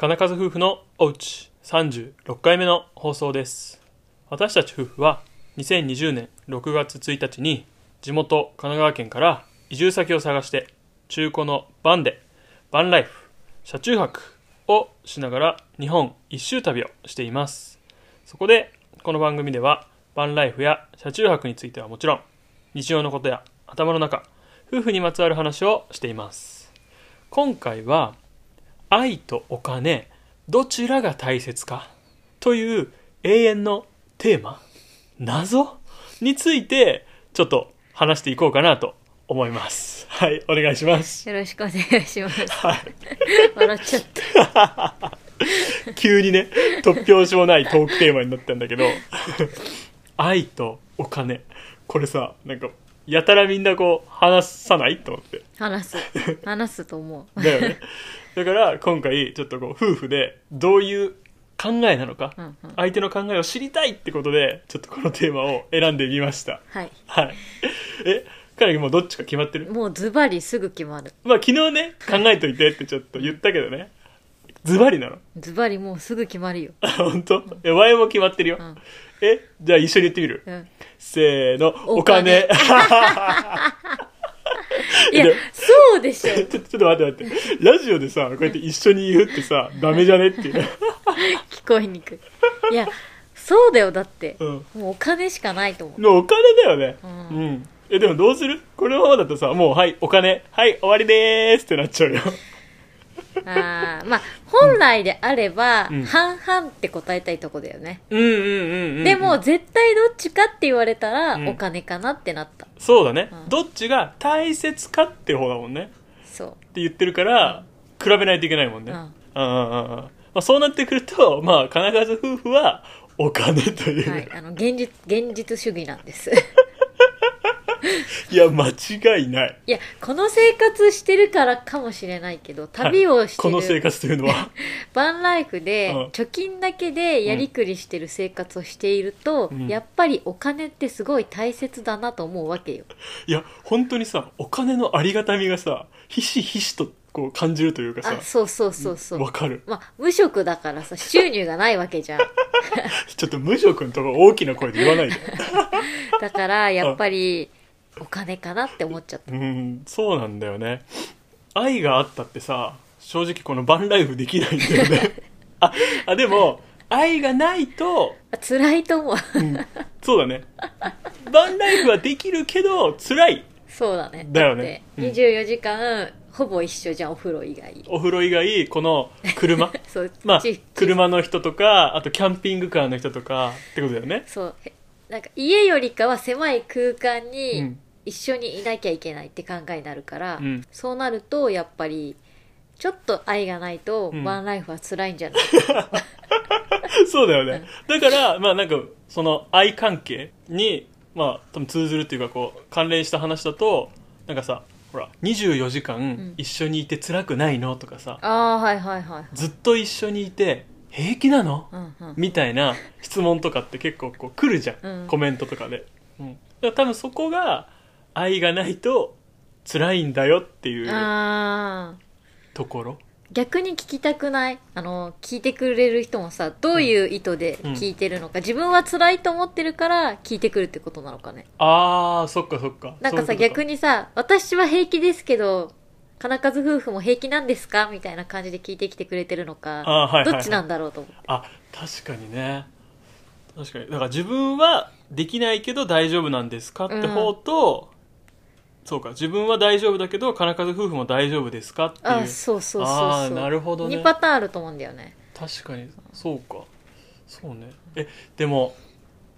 金数夫婦のおうち36回目の放送です。私たち夫婦は2020年6月1日に地元神奈川県から移住先を探して中古のバンでバンライフ車中泊をしながら日本一周旅をしています。そこでこの番組ではバンライフや車中泊についてはもちろん日常のことや頭の中夫婦にまつわる話をしています。今回は愛とお金どちらが大切かという永遠のテーマ謎についてちょっと話していこうかなと思いますはいお願いしますよろしくお願いします。はい笑っちゃった。急にね突拍子もないトークテーマになったんだけど愛とお金これさなんかやたらみんなこう話さないと思って話す。話すと思う。だよねだから今回ちょっとこう夫婦でどういう考えなのか、うんうん。相手の考えを知りたいってことでちょっとこのテーマを選んでみましたはい。はいえ彼もうどっちか決まってる？もうズバリすぐ決まる。まあ昨日ね考えといてってちょっと言ったけどねズバリなの？ズバリもうすぐ決まるよ。あ 本当？え前も決まってるよ、うん。えじゃあ一緒に言ってみる？うん。せーのおお金金 いやで、そうでしょ。ちょちょっと待って待ってラジオでさこうやって一緒に言うってさダメじゃねっていう聞こえにくい。いや、そうだよ。だって。うんもうお金しかないと思う。のお金だよねううんん、えでもどうする？このままだとさもうはいお金はい終わりでーすってなっちゃうよあーまあ、本来であれば、うん。半々って答えたいとこだよね。うんうんうんうんでも、絶対どっちかって言われたら、うん。お金かなってなった。そうだね、うん。どっちが大切かって方だもんね。そう。って言ってるから、比べないといけないもんね、うん。うんうんうんうん。まあ、そうなってくるとまあ金数夫婦はお金という、はい、あの現実現実主義なんです い、や間違いない。いやこの生活してるからかもしれないけど旅をしてこの生る活というのは？バンライフでうん。貯金だけでやりくりしてる生活をしていると、うん。やっぱりお金ってすごい大切だなと思うわけよ。いや本当にさお金のありがたみがさひしひしとこう感じるというかさ。あそうそうそうそう。わかる。まあ無職だからさ収入がないわけじゃん。ちょっと無職のとこ大きな声で言わないで。だからやっぱりお金かなって思っちゃった。うんそうなんだよね。愛があったってさ正直このバンライフできないんだよね。ああでも愛がないとあ辛いと思う。うんそうだね。バンライフはできるけど辛い。そうだね。だよね。だって24時間、ほぼ一緒じゃんお風呂以外。お風呂以外この車。そうまあ車の人とかあとキャンピングカーの人とかってことだよね。そう。へなんか家よりかは狭い空間うにん一緒にいなきゃいけないって考えになるから、うん。そうなるとやっぱりちょっと愛がないとうん。ワンライフは辛いんじゃない、そうだよね。だからまあなんかその愛関係にまあ多分通ずるっていうかこう関連した話だとなんかさほら24時間ん。一緒にいて辛くないのとかさ、ああはいはいはい。ずっと一緒にいて平気なの？うんうん。みたいな質問とかって結構こう来るじゃん、うん。コメントとかで、うん、だから多分そこが愛がないと辛いんだよっていうあー。ところ？逆に聞きたくない？あの聞いてくれる人もさどういう意図で聞いてるのか、自分は辛いと思ってるから聞いてくるってことなのかね。あーそっかそっか。なんかさ逆ににさ私は平気ですけど金数夫婦も平気なんですか？みたいな感じで聞いてきてくれてるのか、あーはいはいはい。どっちなんだろうと思って。あ確かにね。確かに。だから自分はできないけど大丈夫なんですかって方と、そうか自分は大丈夫だけど金数夫婦も大丈夫ですか？っていう。あそうそうそうあーそうなるほどね。2パターンあると思うんだよね。確かに。そうか。そうね。えでも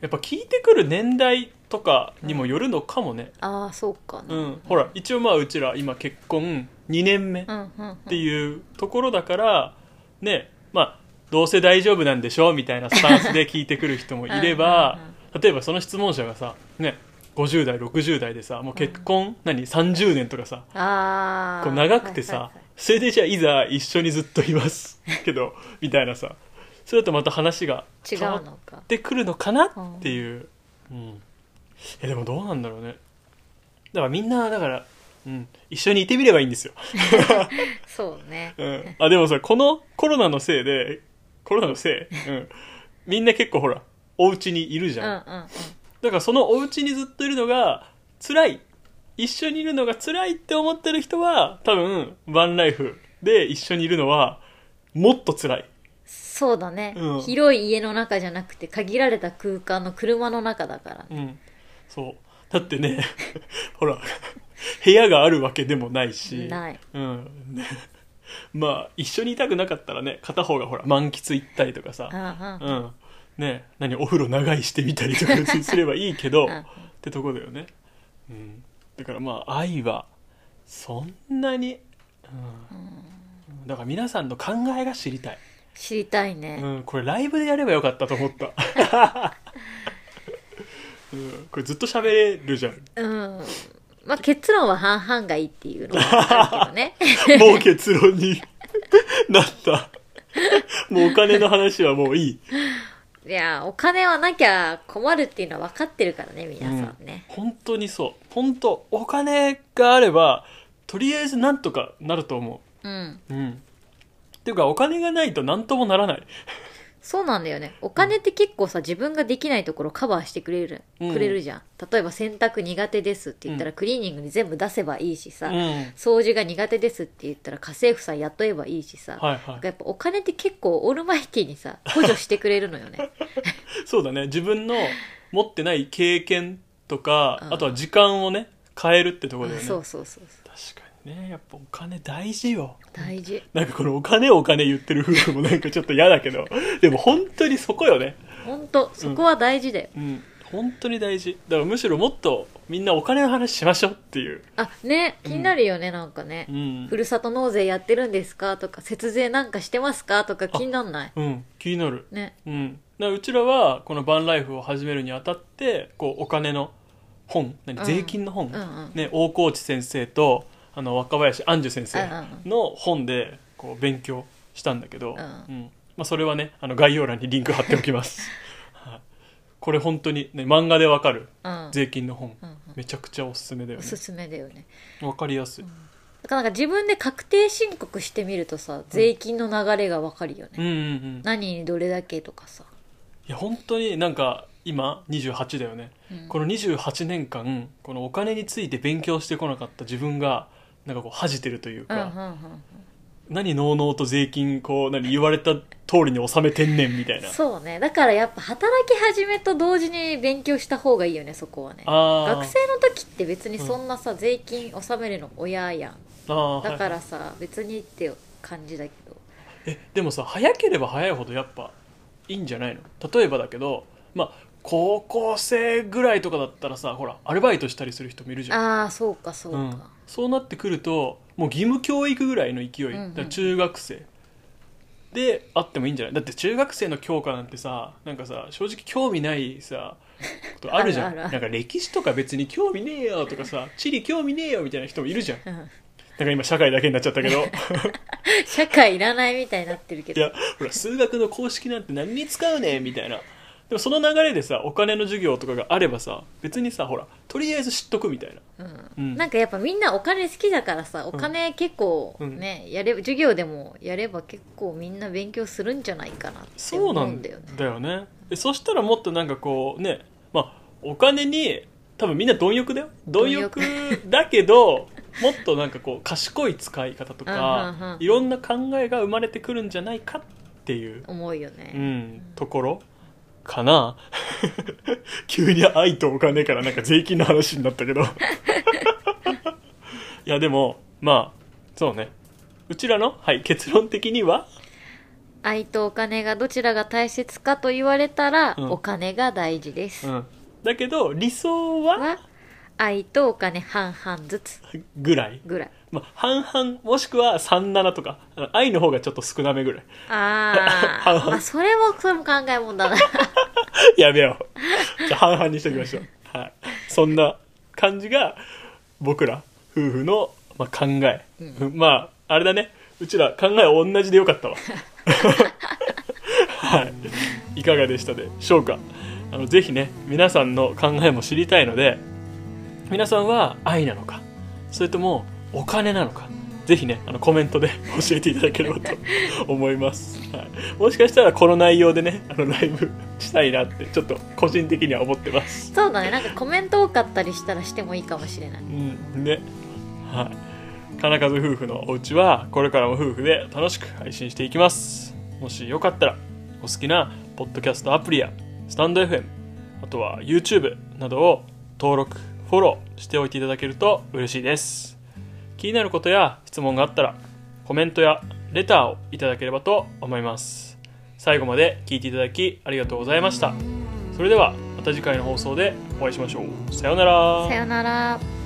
やっぱ聞いてくる年代とかにもよるのかもね。ああそうかな。うん、ほら一応まあうちら今結婚2年目っうんうんうん。ていうところだからねまあどうせ大丈夫なんでしょ？みたいなスタンスで聞いてくる人もいれば 例えばその質問者がさね50代60代でさもう結婚、何30年とかさこう長くてさ、はいはいはいそれでじゃあいざ一緒にずっといます。けどみたいなさ。それだとまた話が違う変わってくるのかなっていう、うん。えでもどうなんだろうね。だからみんなだからうん、一緒にいてみればいいんですよ、そうね。うん、あでもさこのコロナのせいでコロナのせい、うん、みんな結構ほらお家にいるじうん。うんゃん、うんだからそのお家にずっといるのが辛い。一緒にいるのが辛いって思ってる人は多分バンライフで一緒にいるのはもっと辛い。そうだね、うん。広い家の中じゃなくて限られた空間の車の中だからね。うん。そう。だってね ほら部屋があるわけでもないし。ない。うん。ね まあ一緒にいたくなかったらね片方がほら満喫行ったりとかさ。うんね何お風呂長居してみたりとかすればいいけどうん。ってとこだよね、うん、だからまあ愛はそんなに、うん、だから皆さんの考えが知りたい、知りたいね、うん、これライブでやればよかったと思った、うん、これずっと喋れるじゃん。うん。まあ結論は半々がいいっていうのはあるけどね。もう結論になった。もうお金の話はもういいいや、お金はなきゃ困るっていうのは分かってるからね、皆さんね。本当にそう。本当お金があればとりあえずなんとかなると思う。ん。ううん。っていうかお金がないと何ともならないそうなんだよね。お金って結構さ、自分ができないところカバーしてくれる、うんくれるじゃん。例えば洗濯苦手ですって言ったらクリーニングに全部出せばいいしさ、うんはい掃除が苦手ですって言ったら家政婦さん雇えばいいしさ、はいやっぱお金って結構オールマイティにさ、補助してくれるのよね。そうだね自分の持ってない経験とか、うんあとは時間をね変えるってところだよねそうそうそうそう。確かにねやっぱお金大事よ。大事。なんかこのお金お金言ってる夫婦もなんかちょっと嫌だけど。でも本当にそこよね。ほんと、そこは大事だよ。うん。本当に大事。だからむしろもっとみんなお金の話しましょうっていう。あ、ね、気になるよね、なんかね。うん。ふるさと納税やってるんですか？とか、節税なんかしてますか？とか気になんない？うん。気になる。ね。うん、うちらはこのバンライフを始めるにあたってこうお金の本何うん。税金の本、うんうん。ね、大河内先生とあの若林杏樹先生うんうんの本でこう勉強したんだけど、うん。うん。まあ、それはねあの概要欄にリンク貼っておきます、はい、これ本当に、ね、漫画でわかるうん。税金の本、うんうん。めちゃくちゃおすすめだよね。おすすめだよね。わかりやすい、だからなんか自分で確定申告してみるとさ、税金の流れがわかるよね。うんうんうん。何にどれだけとかさ。いや本当になんか今28だよね、うん。この28年間このお金について勉強してこなかった自分がなんかこう恥じてるといううんうんか、うん何のうのうと税金こう何言われた通りに納めてんねんみたいなそうね。だからやっぱ働き始めと同時に勉強した方がいいよね、そこはね。学生の時って別にそんなさ、税金納めるの親やん。だかはいらさ、別にって感じだけど。えでもさ早ければ早いほどやっぱいいんじゃないの？例えばだけどまあ高校生ぐらいとかだったらさほらアルバイトしたりする人もいるじゃんああ、そうかそうか。うん、そうなってくるともう義務教育ぐらいの勢い、だから中学生。であってもいいんじゃない？だって中学生の教科なんてさなんかさ正直興味ないさことあるじゃん。あるあるなんか歴史とか別に興味ねえよとかさ 地理興味ねえよみたいな人もいるじゃん。だうん。から今社会だけになっちゃったけど。社会いらないみたいになってるけど。いやほら数学の公式なんて何に使うねんみたいなでもその流れでさお金の授業とかがあればさ別にさほらとりあえず知っとくみたいな。うん。うん。なんかやっぱみんなお金好きだからさお金結構ね、やれば授業でもやれば結構みんな勉強するんじゃないかなってそうな思うんんだよね。だよね。でそしたらもっとなんかこうねまあお金に多分みんな貪欲だよ。貪欲。だけど もっとなんかこう賢い使い方とうんうんかうん。いろんな考えが生まれてくるんじゃないかっていう、思うようね、ん、ところかな？急に愛とお金からなんか税金の話になったけど。いやでもまあそうね。うちらの、はい、結論的には？愛とお金がどちらが大切かと言われたら、うん。お金が大事です、うん、だけど理想は？は愛とお金半々ずつ。ぐらい、ぐらい。まあ、半々もしくは37とか。あの愛の方がちょっと少なめぐらい。あ 半々。ー、まあそれもそれも考えもんだなやめよう。じゃあ半々にしときましょう、はい、そんな感じが僕ら夫婦の、まあ、考え、まああれだね。うちら考え同じでよかったわ。はい。いかがでしたでしょうか。あのぜひね皆さんの考えも知りたいので皆さんは愛なのかそれともお金なのかぜひねあのコメントで教えていただければと思います、はい、もしかしたらこの内容でねあのライブしたいなってちょっと個人的には思ってます。そうだね。なんかコメント多かったりしたらしてもいいかもしれない。うん。ね。はい。金数夫婦のお家はこれからも夫婦で楽しく配信していきます。もしよかったらお好きなポッドキャストアプリやスタンド FM あとは YouTube などを登録フォローしておいていただけると嬉しいです気になることや質問があったらコメントやレターをいただければと思います。最後まで聞いていただきありがとうございました。それではまた次回の放送でお会いしましょう。さようなら。さよなら。